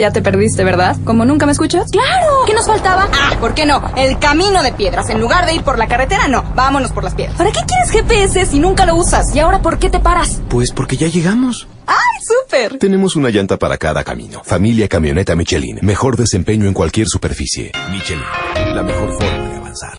Ya te perdiste, ¿verdad? ¿Como nunca me escuchas? ¡Claro! ¿Qué nos faltaba? Ah, ¿por qué no? El camino de piedras. En lugar de ir por la carretera, no. Vámonos por las piedras. ¿Para qué quieres GPS si nunca lo usas? ¿Y ahora por qué te paras? Pues porque ya llegamos. ¡Ay, súper! Tenemos una llanta para cada camino. Familia Camioneta Michelin. Mejor desempeño en cualquier superficie. Michelin. La mejor forma de avanzar.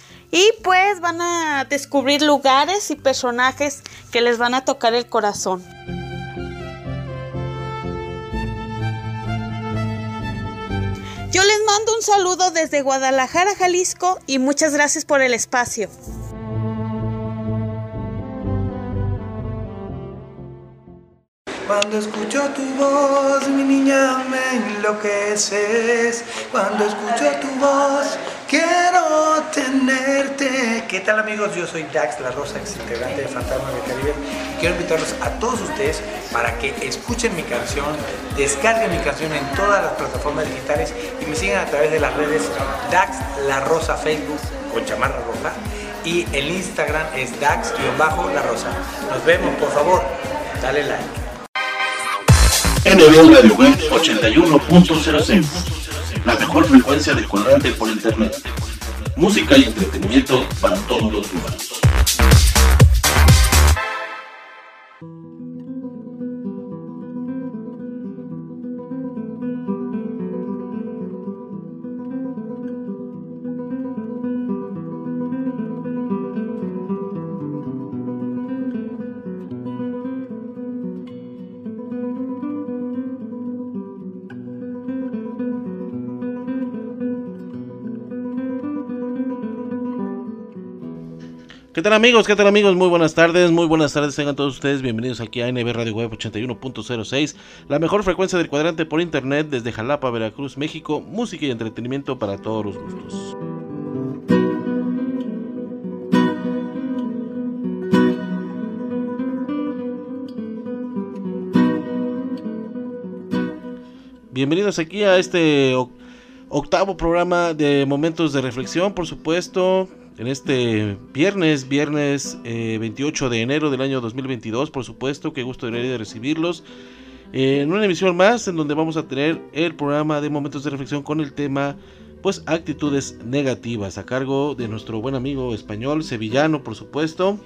y pues van a descubrir lugares y personajes que les van a tocar el corazón. Yo les mando un saludo desde Guadalajara, Jalisco y muchas gracias por el espacio. Cuando escucho tu voz, mi niña, me enloqueces. Cuando escucho tu voz, quiero tenerte. ¿Qué tal amigos? Yo soy Dax La Rosa, ex integrante de Fantasma del Caribe. Quiero invitarlos a todos ustedes para que escuchen mi canción, descarguen mi canción en todas las plataformas digitales y me sigan a través de las redes Dax La Rosa Facebook con chamarra roja y el Instagram es Dax-La Rosa. Nos vemos, por favor, dale like. Radio Web 81.06 La mejor frecuencia del cuadrante por internet. Música y entretenimiento para todos los humanos. ¿Qué tal amigos? ¿Qué tal amigos? Muy buenas tardes, muy buenas tardes, tengan todos ustedes bienvenidos aquí a NB Radio Web 81.06, la mejor frecuencia del cuadrante por internet desde Jalapa, Veracruz, México, música y entretenimiento para todos los gustos. Bienvenidos aquí a este octavo programa de Momentos de Reflexión, por supuesto, en este viernes, viernes 28 eh, de enero del año 2022, por supuesto, qué gusto de recibirlos. Eh, en una emisión más en donde vamos a tener el programa de Momentos de Reflexión con el tema pues actitudes negativas a cargo de nuestro buen amigo español, sevillano por supuesto,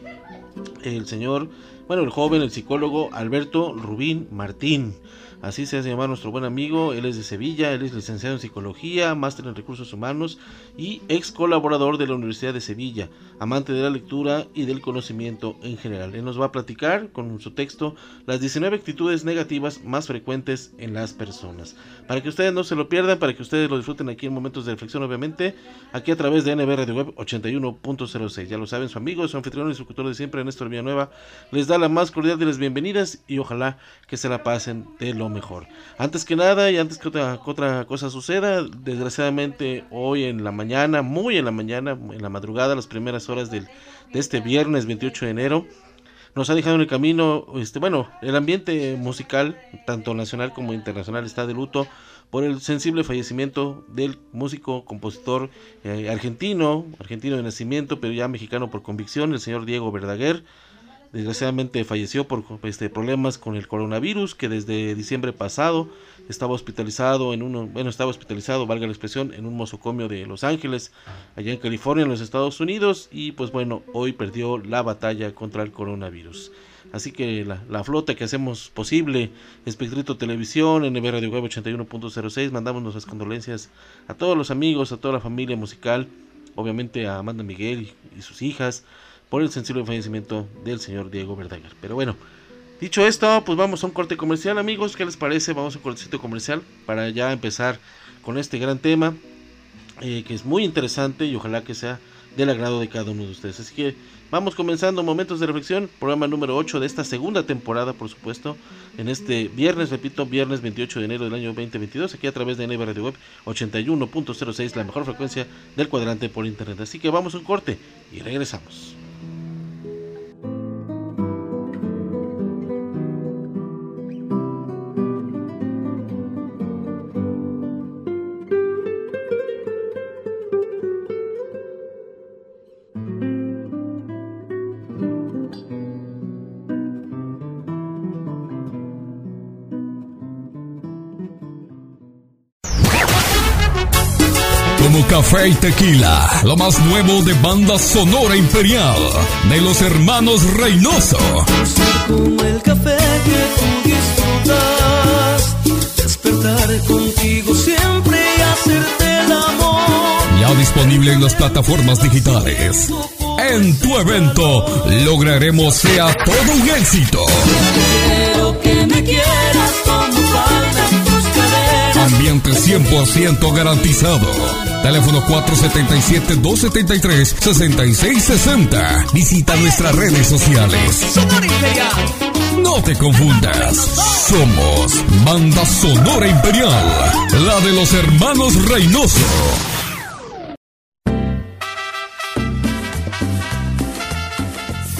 el señor, bueno, el joven, el psicólogo Alberto Rubín Martín. Así se hace llamar nuestro buen amigo. Él es de Sevilla, él es licenciado en psicología, máster en recursos humanos y ex colaborador de la Universidad de Sevilla, amante de la lectura y del conocimiento en general. Él nos va a platicar con su texto las 19 actitudes negativas más frecuentes en las personas. Para que ustedes no se lo pierdan, para que ustedes lo disfruten aquí en momentos de reflexión, obviamente, aquí a través de NB Radio Web 81.06. Ya lo saben, su amigo, su anfitrión y su cultor de siempre, Néstor Villanueva, les da la más cordial de las bienvenidas y ojalá que se la pasen de lo mejor. Antes que nada y antes que otra, otra cosa suceda, desgraciadamente hoy en la mañana, muy en la mañana, en la madrugada, las primeras horas del, de este viernes 28 de enero, nos ha dejado en el camino, este, bueno, el ambiente musical, tanto nacional como internacional, está de luto por el sensible fallecimiento del músico, compositor eh, argentino, argentino de nacimiento, pero ya mexicano por convicción, el señor Diego Verdaguer desgraciadamente falleció por este, problemas con el coronavirus, que desde diciembre pasado estaba hospitalizado en uno, bueno, estaba hospitalizado, valga la expresión, en un mosocomio de Los Ángeles, allá en California, en los Estados Unidos, y pues bueno, hoy perdió la batalla contra el coronavirus. Así que la, flota que hacemos posible, Espectrito Televisión, NB Radio Web 81.06, mandamos nuestras condolencias a todos los amigos, a toda la familia musical, obviamente a Amanda Miguel y, sus hijas, por el sensible fallecimiento del señor Diego Verdaguer. Pero bueno, dicho esto, pues vamos a un corte comercial, amigos. ¿Qué les parece? Vamos a un cortecito comercial para ya empezar con este gran tema, eh, que es muy interesante y ojalá que sea del agrado de cada uno de ustedes. Así que vamos comenzando Momentos de Reflexión, programa número 8 de esta segunda temporada, por supuesto, en este viernes, repito, viernes 28 de enero del año 2022, aquí a través de NB Radio Web 81.06, la mejor frecuencia del cuadrante por internet. Así que vamos a un corte y regresamos. Café y tequila, lo más nuevo de banda sonora imperial de los hermanos Reynoso. Como el café que tú disfrutas, despertar contigo siempre y hacerte el amor. Ya disponible en las plataformas digitales. En tu evento lograremos sea todo un éxito. Quiero que me quieras como. Ambiente 100% garantizado Teléfono 477-273-6660. Visita nuestras redes sociales. Sonora Imperial. No te confundas. Somos Banda Sonora Imperial. La de los hermanos Reynoso.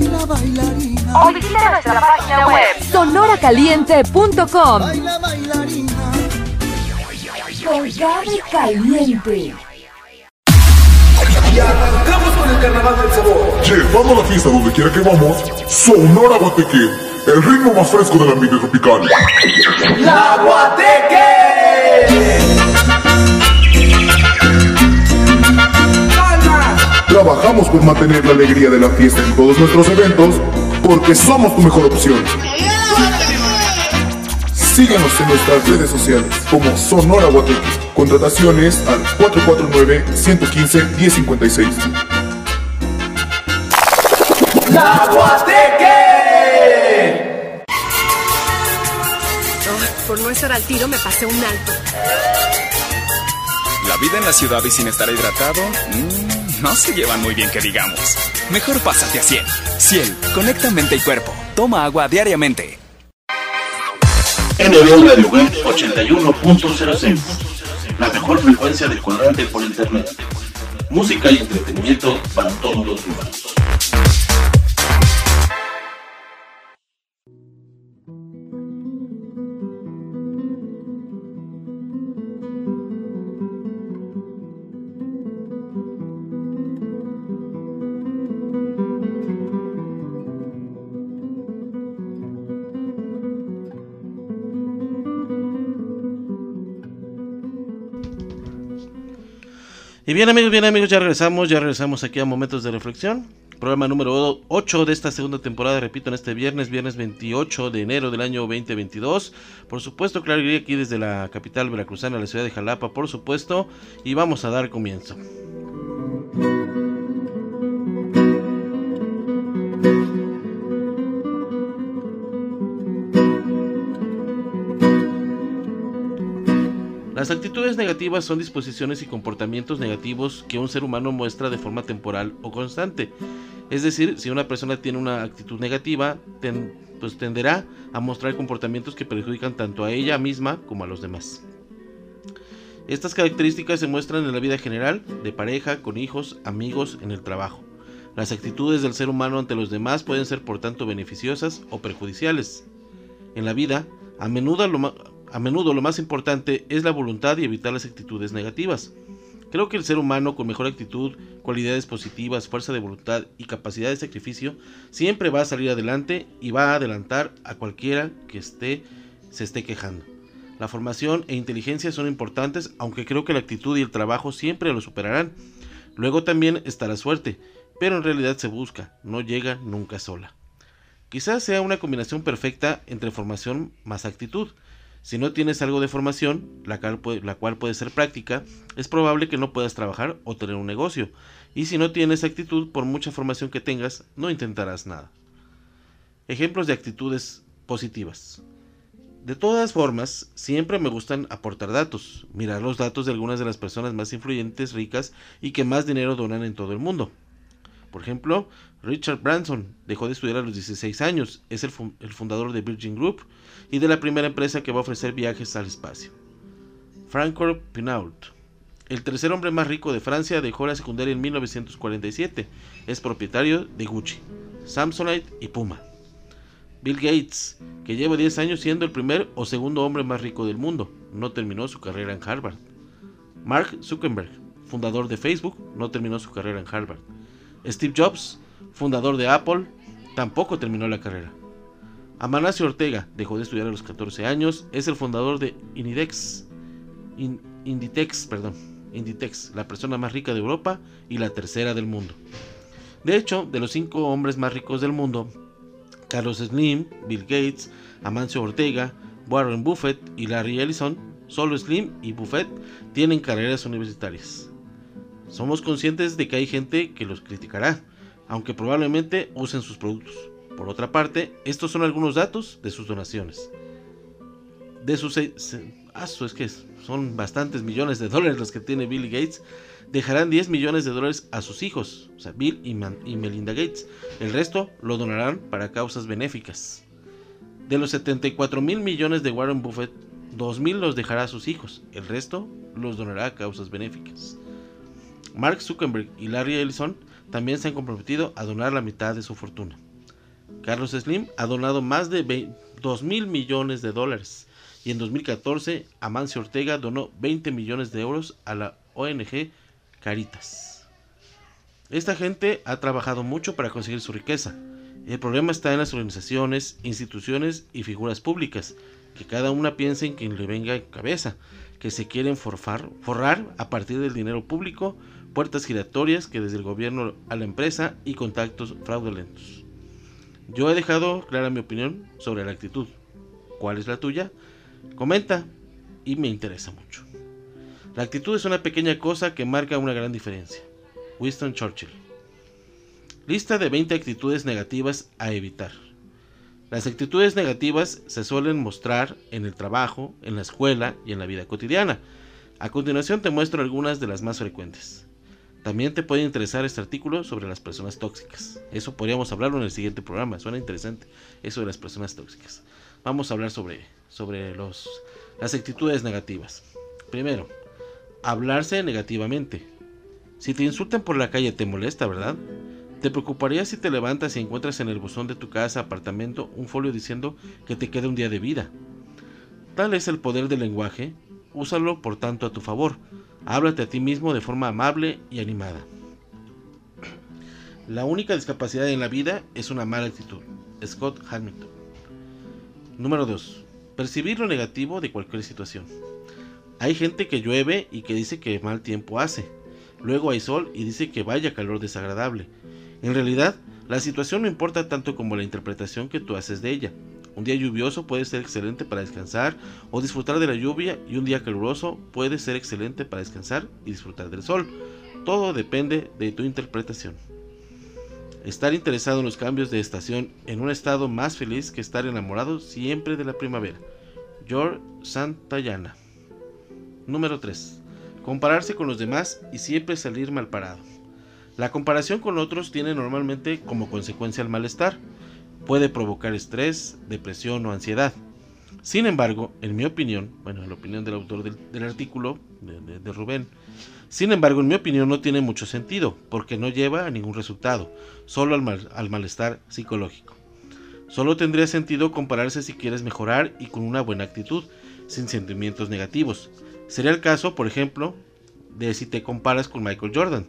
Baila bailarina. O visita nuestra página web sonoracaliente.com. Baila bailarina. Con Caliente. Y arrancamos con el carnaval del sabor. Llevando la fiesta donde quiera que vamos, Sonora Guateque, el ritmo más fresco del ambiente tropical. ¡La Guateque! Trabajamos por mantener la alegría de la fiesta en todos nuestros eventos porque somos tu mejor opción. Síguenos en nuestras redes sociales como Sonora Guateque. Contrataciones al 449-115-1056. ¡La Guateque! por no estar al tiro me pasé un alto. La vida en la ciudad y sin estar hidratado. Mmm no se llevan muy bien que digamos. Mejor pásate a Ciel. Ciel, conecta mente y cuerpo. Toma agua diariamente. NB Radio Web 81.06 La mejor frecuencia de cuadrante por internet. Música y entretenimiento para todos los humanos. Y bien amigos, bien amigos, ya regresamos, ya regresamos aquí a Momentos de Reflexión. Programa número 8 de esta segunda temporada, repito, en este viernes, viernes 28 de enero del año 2022. Por supuesto, claro, aquí desde la capital veracruzana, la ciudad de Jalapa, por supuesto. Y vamos a dar comienzo. Las actitudes negativas son disposiciones y comportamientos negativos que un ser humano muestra de forma temporal o constante. Es decir, si una persona tiene una actitud negativa, pues tenderá a mostrar comportamientos que perjudican tanto a ella misma como a los demás. Estas características se muestran en la vida general, de pareja, con hijos, amigos, en el trabajo. Las actitudes del ser humano ante los demás pueden ser por tanto beneficiosas o perjudiciales. En la vida, a menudo lo, a menudo lo más importante es la voluntad y evitar las actitudes negativas. Creo que el ser humano con mejor actitud, cualidades positivas, fuerza de voluntad y capacidad de sacrificio siempre va a salir adelante y va a adelantar a cualquiera que esté se esté quejando. La formación e inteligencia son importantes, aunque creo que la actitud y el trabajo siempre lo superarán. Luego también está la suerte, pero en realidad se busca, no llega nunca sola. Quizás sea una combinación perfecta entre formación más actitud. Si no tienes algo de formación, la cual, puede, ser práctica, es probable que no puedas trabajar o tener un negocio. Y si no tienes actitud, por mucha formación que tengas, no intentarás nada. Ejemplos de actitudes positivas. De todas formas, siempre me gustan aportar datos, mirar los datos de algunas de las personas más influyentes, ricas y que más dinero donan en todo el mundo. Por ejemplo, Richard Branson dejó de estudiar a los 16 años, es el, fundador de Virgin Group y de la primera empresa que va a ofrecer viajes al espacio. Francois Pinault, el tercer hombre más rico de Francia, dejó la secundaria en 1947, es propietario de Gucci, Samsonite y Puma. Bill Gates, que lleva 10 años siendo el primer o segundo hombre más rico del mundo, no terminó su carrera en Harvard. Mark Zuckerberg, fundador de Facebook, no terminó su carrera en Harvard. Steve Jobs, fundador de Apple, tampoco terminó la carrera. Amanasio Ortega dejó de estudiar a los 14 años, es el fundador de perdón, Inditex, la persona más rica de Europa y la tercera del mundo. De hecho, de los cinco hombres más ricos del mundo, Carlos Slim, Bill Gates, Amancio Ortega, Warren Buffett y Larry Ellison, solo Slim y Buffett tienen carreras universitarias. Somos conscientes de que hay gente que los criticará, aunque probablemente usen sus productos. Por otra parte, estos son algunos datos de sus donaciones. De sus ah, es que son bastantes millones de dólares los que tiene Bill Gates. Dejarán 10 millones de dólares a sus hijos, o sea, Bill y, y Melinda Gates. El resto lo donarán para causas benéficas. De los 74 mil millones de Warren Buffett, 2 mil los dejará a sus hijos. El resto los donará a causas benéficas. Mark Zuckerberg y Larry Ellison también se han comprometido a donar la mitad de su fortuna. Carlos Slim ha donado más de 2 mil millones de dólares y en 2014 Amancio Ortega donó 20 millones de euros a la ONG Caritas. Esta gente ha trabajado mucho para conseguir su riqueza. El problema está en las organizaciones, instituciones y figuras públicas, que cada una piensa en quien le venga en cabeza, que se quieren forrar a partir del dinero público puertas giratorias que desde el gobierno a la empresa y contactos fraudulentos. Yo he dejado clara mi opinión sobre la actitud. ¿Cuál es la tuya? Comenta y me interesa mucho. La actitud es una pequeña cosa que marca una gran diferencia. Winston Churchill. Lista de 20 actitudes negativas a evitar. Las actitudes negativas se suelen mostrar en el trabajo, en la escuela y en la vida cotidiana. A continuación te muestro algunas de las más frecuentes. También te puede interesar este artículo sobre las personas tóxicas. Eso podríamos hablarlo en el siguiente programa. Suena interesante eso de las personas tóxicas. Vamos a hablar sobre, sobre los, las actitudes negativas. Primero, hablarse negativamente. Si te insultan por la calle te molesta, ¿verdad? ¿Te preocuparía si te levantas y encuentras en el buzón de tu casa, apartamento, un folio diciendo que te queda un día de vida? Tal es el poder del lenguaje. Úsalo por tanto a tu favor Háblate a ti mismo de forma amable y animada. La única discapacidad en la vida es una mala actitud. Scott Hamilton. Número 2. Percibir lo negativo de cualquier situación. Hay gente que llueve y que dice que mal tiempo hace. Luego hay sol y dice que vaya calor desagradable. En realidad, la situación no importa tanto como la interpretación que tú haces de ella. Un día lluvioso puede ser excelente para descansar o disfrutar de la lluvia y un día caluroso puede ser excelente para descansar y disfrutar del sol. Todo depende de tu interpretación. Estar interesado en los cambios de estación en un estado más feliz que estar enamorado siempre de la primavera. George Santayana. Número 3. Compararse con los demás y siempre salir mal parado. La comparación con otros tiene normalmente como consecuencia el malestar. Puede provocar estrés, depresión o ansiedad. Sin embargo, en mi opinión, bueno, en la opinión del autor del, artículo, de, Rubén, sin embargo, en mi opinión no tiene mucho sentido, porque no lleva a ningún resultado, solo al, al malestar psicológico. Solo tendría sentido compararse si quieres mejorar y con una buena actitud, sin sentimientos negativos. Sería el caso, por ejemplo, de si te comparas con Michael Jordan,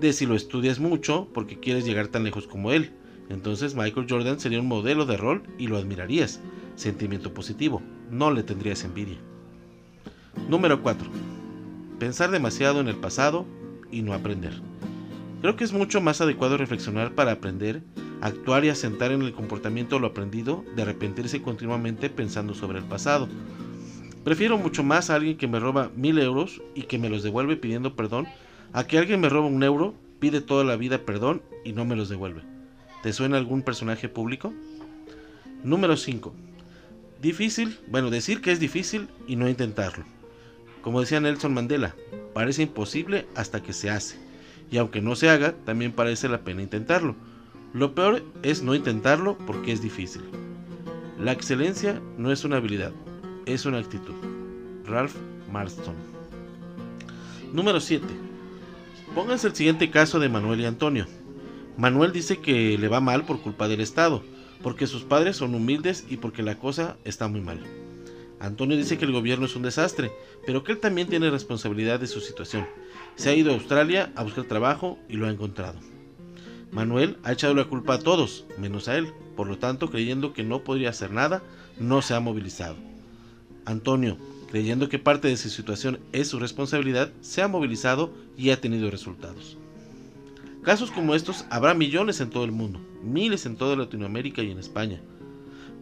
de si lo estudias mucho porque quieres llegar tan lejos como él. Entonces Michael Jordan sería un modelo de rol y lo admirarías. Sentimiento positivo, no le tendrías envidia. Número 4. Pensar demasiado en el pasado y no aprender. Creo que es mucho más adecuado reflexionar para aprender, actuar y asentar en el comportamiento lo aprendido de arrepentirse continuamente pensando sobre el pasado. Prefiero mucho más a alguien que me roba mil euros y que me los devuelve pidiendo perdón a que alguien me roba un euro, pide toda la vida perdón y no me los devuelve. ¿Te suena algún personaje público? Número 5. Difícil, bueno, decir que es difícil y no intentarlo. Como decía Nelson Mandela, parece imposible hasta que se hace. Y aunque no se haga, también parece la pena intentarlo. Lo peor es no intentarlo porque es difícil. La excelencia no es una habilidad, es una actitud. Ralph Marston. Número 7. Pónganse el siguiente caso de Manuel y Antonio. Manuel dice que le va mal por culpa del Estado, porque sus padres son humildes y porque la cosa está muy mal. Antonio dice que el gobierno es un desastre, pero que él también tiene responsabilidad de su situación. Se ha ido a Australia a buscar trabajo y lo ha encontrado. Manuel ha echado la culpa a todos, menos a él, por lo tanto, creyendo que no podría hacer nada, no se ha movilizado. Antonio, creyendo que parte de su situación es su responsabilidad, se ha movilizado y ha tenido resultados. Casos como estos habrá millones en todo el mundo, miles en toda Latinoamérica y en España.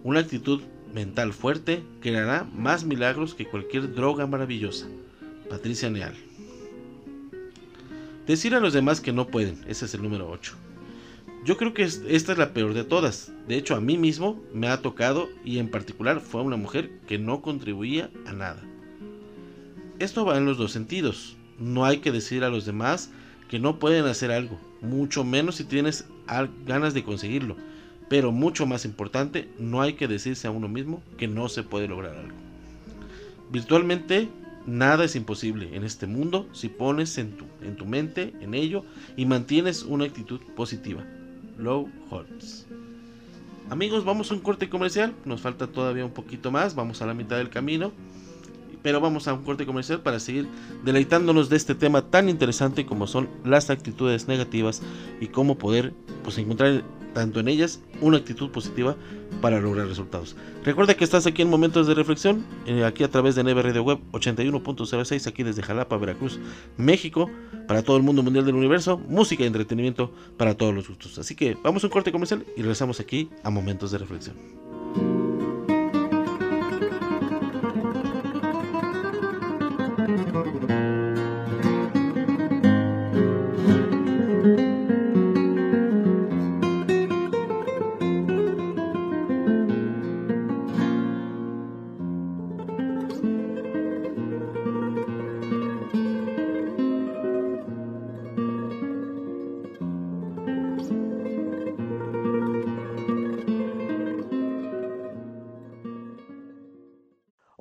Una actitud mental fuerte creará más milagros que cualquier droga maravillosa. Patricia Neal. Decir a los demás que no pueden, ese es el número 8. Yo creo que esta es la peor de todas. De hecho, a mí mismo me ha tocado y en particular fue una mujer que no contribuía a nada. Esto va en los dos sentidos. No hay que decir a los demás que no pueden hacer algo, mucho menos si tienes ganas de conseguirlo. Pero mucho más importante, no hay que decirse a uno mismo que no se puede lograr algo. Virtualmente nada es imposible en este mundo si pones en tu, en tu mente en ello y mantienes una actitud positiva. Low Holmes. Amigos, vamos a un corte comercial. Nos falta todavía un poquito más. Vamos a la mitad del camino. Pero vamos a un corte comercial para seguir deleitándonos de este tema tan interesante como son las actitudes negativas y cómo poder pues, encontrar tanto en ellas una actitud positiva para lograr resultados. Recuerda que estás aquí en Momentos de Reflexión, eh, aquí a través de Neve Radio Web 81.06, aquí desde Jalapa, Veracruz, México, para todo el mundo mundial del universo, música y entretenimiento para todos los gustos. Así que vamos a un corte comercial y regresamos aquí a Momentos de Reflexión.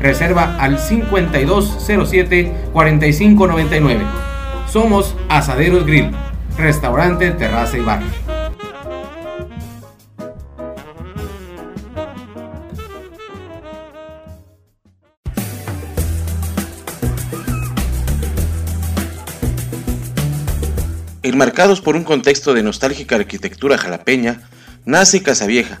Reserva al 5207-4599. Somos Asaderos Grill, restaurante, terraza y bar. Enmarcados por un contexto de nostálgica arquitectura jalapeña, nace Casavieja,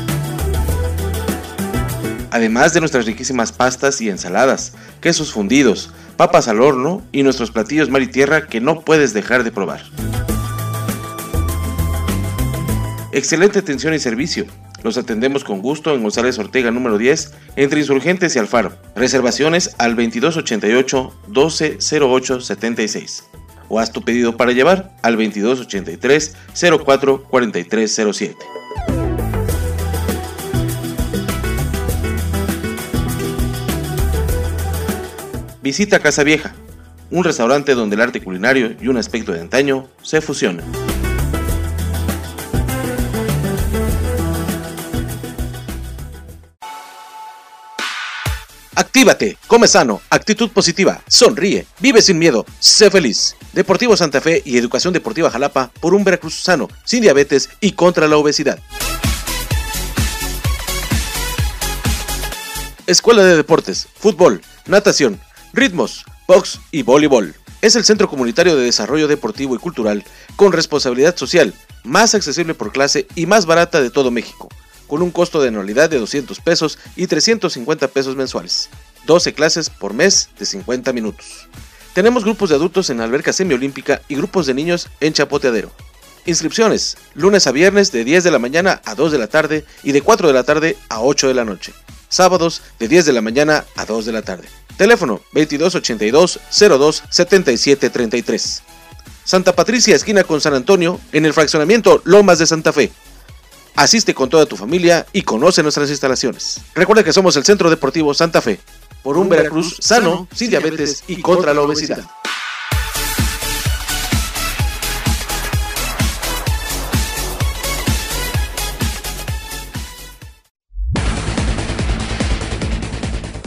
Además de nuestras riquísimas pastas y ensaladas, quesos fundidos, papas al horno y nuestros platillos mar y tierra que no puedes dejar de probar. Excelente atención y servicio. Los atendemos con gusto en González Ortega número 10, entre Insurgentes y Alfaro. Reservaciones al 2288 1208 76. O haz tu pedido para llevar al 2283 04 4307. Visita Casa Vieja, un restaurante donde el arte culinario y un aspecto de antaño se fusionan. Actívate, come sano, actitud positiva, sonríe, vive sin miedo, sé feliz. Deportivo Santa Fe y Educación Deportiva Jalapa por un Veracruz sano, sin diabetes y contra la obesidad. Escuela de Deportes, Fútbol, Natación, Ritmos, Box y Voleibol. Es el centro comunitario de desarrollo deportivo y cultural con responsabilidad social, más accesible por clase y más barata de todo México con un costo de anualidad de 200 pesos y 350 pesos mensuales. 12 clases por mes de 50 minutos. Tenemos grupos de adultos en alberca semiolímpica y grupos de niños en chapoteadero. Inscripciones, lunes a viernes de 10 de la mañana a 2 de la tarde y de 4 de la tarde a 8 de la noche. Sábados de 10 de la mañana a 2 de la tarde. Teléfono 2282 02 77 33. Santa Patricia, esquina con San Antonio, en el fraccionamiento Lomas de Santa Fe. Asiste con toda tu familia y conoce nuestras instalaciones. Recuerda que somos el Centro Deportivo Santa Fe, por un Veracruz sano, sin diabetes y contra la obesidad.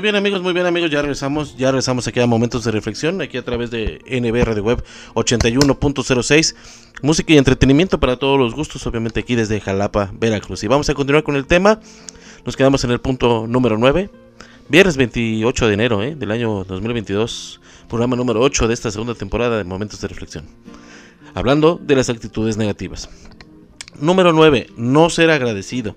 Muy bien amigos, muy bien amigos, ya regresamos, ya regresamos aquí a Momentos de Reflexión, aquí a través de NB Radio Web 81.06, música y entretenimiento para todos los gustos, obviamente aquí desde Jalapa, Veracruz. Y vamos a continuar con el tema, nos quedamos en el punto número 9, viernes 28 de enero ¿eh? del año 2022, programa número 8 de esta segunda temporada de Momentos de Reflexión, hablando de las actitudes negativas. Número 9, no ser agradecido.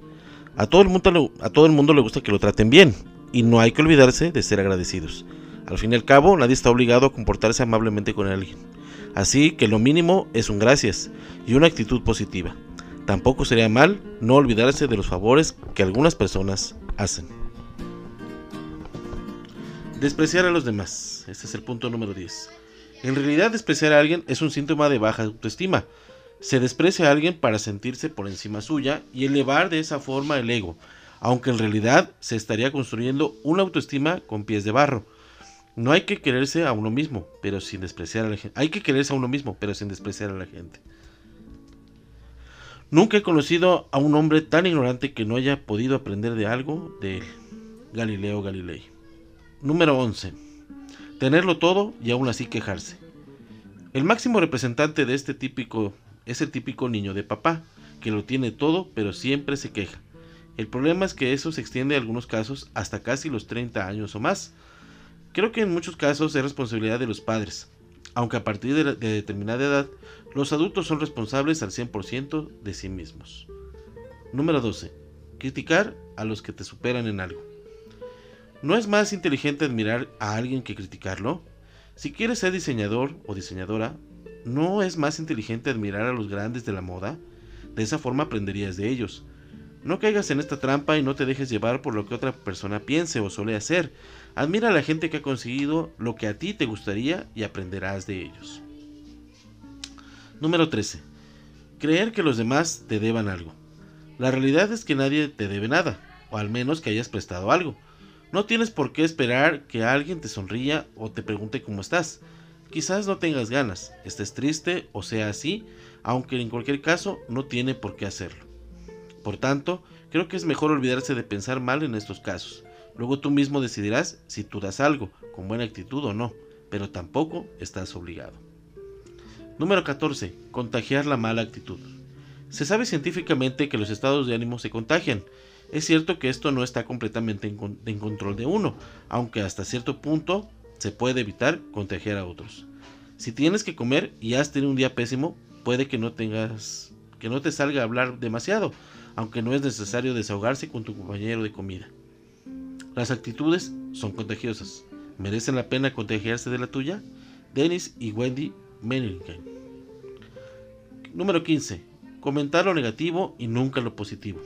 A todo el mundo, a todo el mundo le gusta que lo traten bien y no hay que olvidarse de ser agradecidos. Al fin y al cabo, nadie está obligado a comportarse amablemente con alguien. Así que lo mínimo es un gracias y una actitud positiva. Tampoco sería mal no olvidarse de los favores que algunas personas hacen. Despreciar a los demás. Este es el punto número 10. En realidad despreciar a alguien es un síntoma de baja autoestima. Se desprecia a alguien para sentirse por encima suya y elevar de esa forma el ego, aunque en realidad se estaría construyendo una autoestima con pies de barro. No hay que quererse a uno mismo, pero sin despreciar a la gente. Hay que quererse a uno mismo, pero sin despreciar a la gente. Nunca he conocido a un hombre tan ignorante que no haya podido aprender de algo de. Galileo Galilei. Número 11. Tenerlo todo y aún así quejarse. El máximo representante de este típico es el típico niño de papá, que lo tiene todo pero siempre se queja. El problema es que eso se extiende en algunos casos hasta casi los 30 años o más. Creo que en muchos casos es responsabilidad de los padres, aunque a partir de, de determinada edad los adultos son responsables al 100% de sí mismos. Número 12. Criticar a los que te superan en algo. ¿No es más inteligente admirar a alguien que criticarlo? Si quieres ser diseñador o diseñadora, ¿no es más inteligente admirar a los grandes de la moda? De esa forma aprenderías de ellos. No caigas en esta trampa y no te dejes llevar por lo que otra persona piense o suele hacer. Admira a la gente que ha conseguido lo que a ti te gustaría y aprenderás de ellos. Número 13. Creer que los demás te deban algo. La realidad es que nadie te debe nada, o al menos que hayas prestado algo. No tienes por qué esperar que alguien te sonría o te pregunte cómo estás. Quizás no tengas ganas, estés triste o sea así, aunque en cualquier caso no tiene por qué hacerlo. Por tanto, creo que es mejor olvidarse de pensar mal en estos casos. Luego tú mismo decidirás si tú das algo, con buena actitud o no, pero tampoco estás obligado. Número 14. Contagiar la mala actitud. Se sabe científicamente que los estados de ánimo se contagian. Es cierto que esto no está completamente en, en, control de uno, aunque hasta cierto punto se puede evitar contagiar a otros. Si tienes que comer y has tenido un día pésimo, puede que no tengas que no te salga a hablar demasiado, aunque no es necesario desahogarse con tu compañero de comida. Las actitudes son contagiosas. ¿Merecen la pena contagiarse de la tuya? Dennis y Wendy Menningen. Número 15. Comentar lo negativo y nunca lo positivo.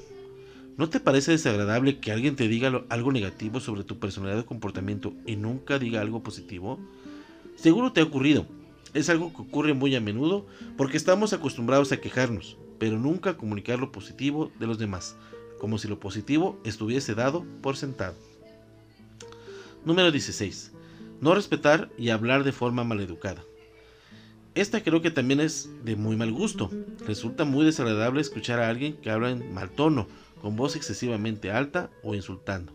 ¿No te parece desagradable que alguien te diga algo negativo sobre tu personalidad o comportamiento y nunca diga algo positivo? Seguro te ha ocurrido. Es algo que ocurre muy a menudo porque estamos acostumbrados a quejarnos, pero nunca comunicar lo positivo de los demás, como si lo positivo estuviese dado por sentado. Número 16. No respetar y hablar de forma maleducada. Esta creo que también es de muy mal gusto. Resulta muy desagradable escuchar a alguien que habla en mal tono, con voz excesivamente alta o insultando.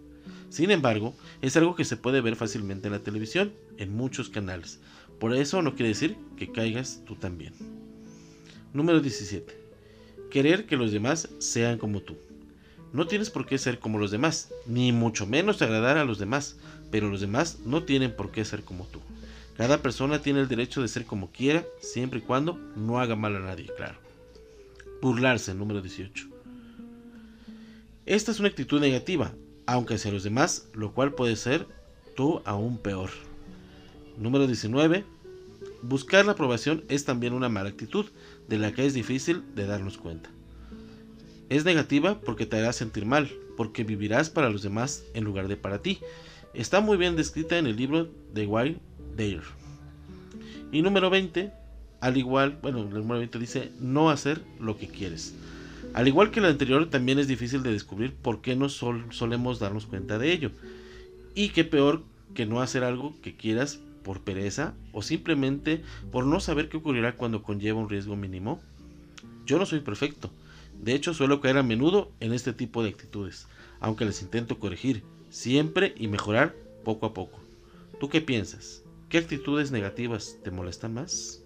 Sin embargo, es algo que se puede ver fácilmente en la televisión, en muchos canales. Por eso no quiere decir que caigas tú también. Número 17. Querer que los demás sean como tú. No tienes por qué ser como los demás, ni mucho menos agradar a los demás, pero los demás no tienen por qué ser como tú. Cada persona tiene el derecho de ser como quiera, siempre y cuando no haga mal a nadie, claro. Burlarse, número 18. Esta es una actitud negativa, aunque hacia los demás, lo cual puede ser tú aún peor. Número 19. Buscar la aprobación es también una mala actitud, de la que es difícil de darnos cuenta. Es negativa porque te hará sentir mal, porque vivirás para los demás en lugar de para ti. Está muy bien descrita en el libro de Wild Dare. Y número 20, al igual, bueno, el número 20 dice no hacer lo que quieres. Al igual que el anterior, también es difícil de descubrir por qué no solemos darnos cuenta de ello. Y qué peor que no hacer algo que quieras por pereza o simplemente por no saber qué ocurrirá cuando conlleva un riesgo mínimo. Yo no soy perfecto. De hecho, suelo caer a menudo en este tipo de actitudes, aunque les intento corregir siempre y mejorar poco a poco. ¿Tú qué piensas? ¿Qué actitudes negativas te molestan más?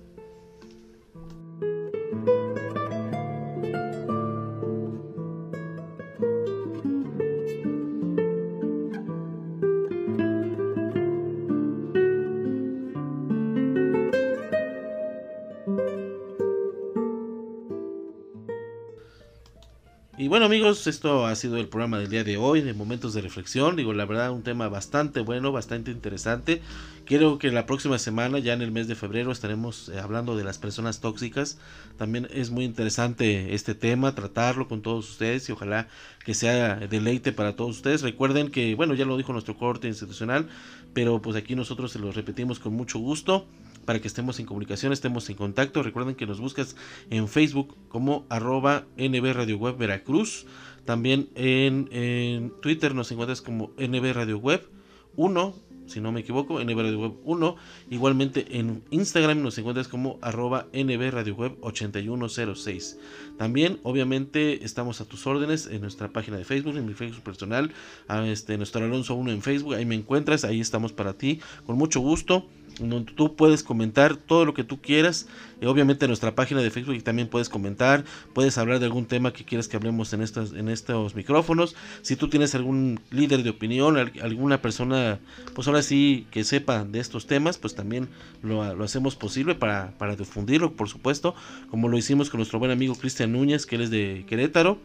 Bueno amigos, esto ha sido el programa del día de hoy, de momentos de reflexión. Digo, la verdad, un tema bastante bueno, bastante interesante. Quiero que la próxima semana, ya en el mes de febrero, estaremos eh, hablando de las personas tóxicas. También es muy interesante este tema, tratarlo con todos ustedes y ojalá que sea deleite para todos ustedes. Recuerden que, bueno, ya lo dijo nuestro corte institucional, pero pues aquí nosotros se lo repetimos con mucho gusto para que estemos en comunicación, estemos en contacto. Recuerden que nos buscas en Facebook como arroba NB Radio Web Veracruz. También en, Twitter nos encuentras como NB Radio Web 1 si no me equivoco, NB Radio Web 1. Igualmente en Instagram nos encuentras como arroba NB Radio Web 8106. También, obviamente, estamos a tus órdenes en nuestra página de Facebook, en mi Facebook personal, a este, nuestro Alonso 1 en Facebook, ahí me encuentras, ahí estamos para ti, con mucho gusto donde tú puedes comentar todo lo que tú quieras. Obviamente en nuestra página de Facebook también puedes comentar, puedes hablar de algún tema que quieras que hablemos en estos, en estos micrófonos. Si tú tienes algún líder de opinión, alguna persona, pues ahora sí que sepa de estos temas, pues también lo, lo hacemos posible para, para difundirlo, por supuesto, como lo hicimos con nuestro buen amigo Cristian Núñez, que él es de Querétaro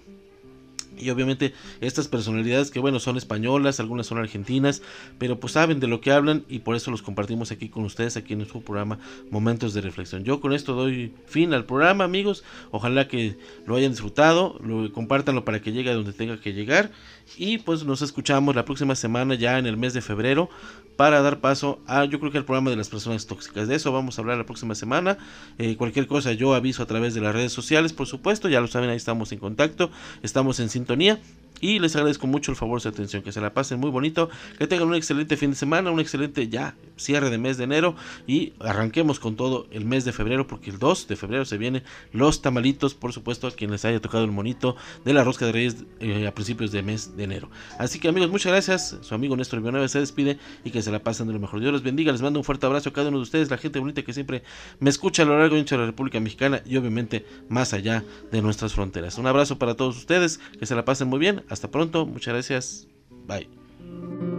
y obviamente estas personalidades que bueno son españolas, algunas son argentinas, pero pues saben de lo que hablan y por eso los compartimos aquí con ustedes aquí en su programa Momentos de Reflexión. Yo con esto doy fin al programa amigos, ojalá que lo hayan disfrutado, lo compartanlo para que llegue a donde tenga que llegar y pues nos escuchamos la próxima semana ya en el mes de febrero para dar paso a yo creo que el programa de las personas tóxicas. De eso vamos a hablar la próxima semana. Eh, cualquier cosa yo aviso a través de las redes sociales, por supuesto, ya lo saben, ahí estamos en contacto, estamos en sintonía. sintonía. Y les agradezco mucho el favor de su atención. Que se la pasen muy bonito. Que tengan un excelente fin de semana. Un excelente ya cierre de mes de enero. Y arranquemos con todo el mes de febrero. Porque el 2 de febrero se vienen los tamalitos. Por supuesto, a quien les haya tocado el monito de la rosca de reyes eh, a principios de mes de enero. Así que amigos, muchas gracias. Su amigo Néstor Villanueva se despide. Y que se la pasen de lo mejor. Dios los bendiga. Les mando un fuerte abrazo a cada uno de ustedes. La gente bonita que siempre me escucha a lo largo de la República Mexicana. Y obviamente más allá de nuestras fronteras. Un abrazo para todos ustedes. Que se la pasen muy bien. Hasta pronto, muchas gracias. Bye.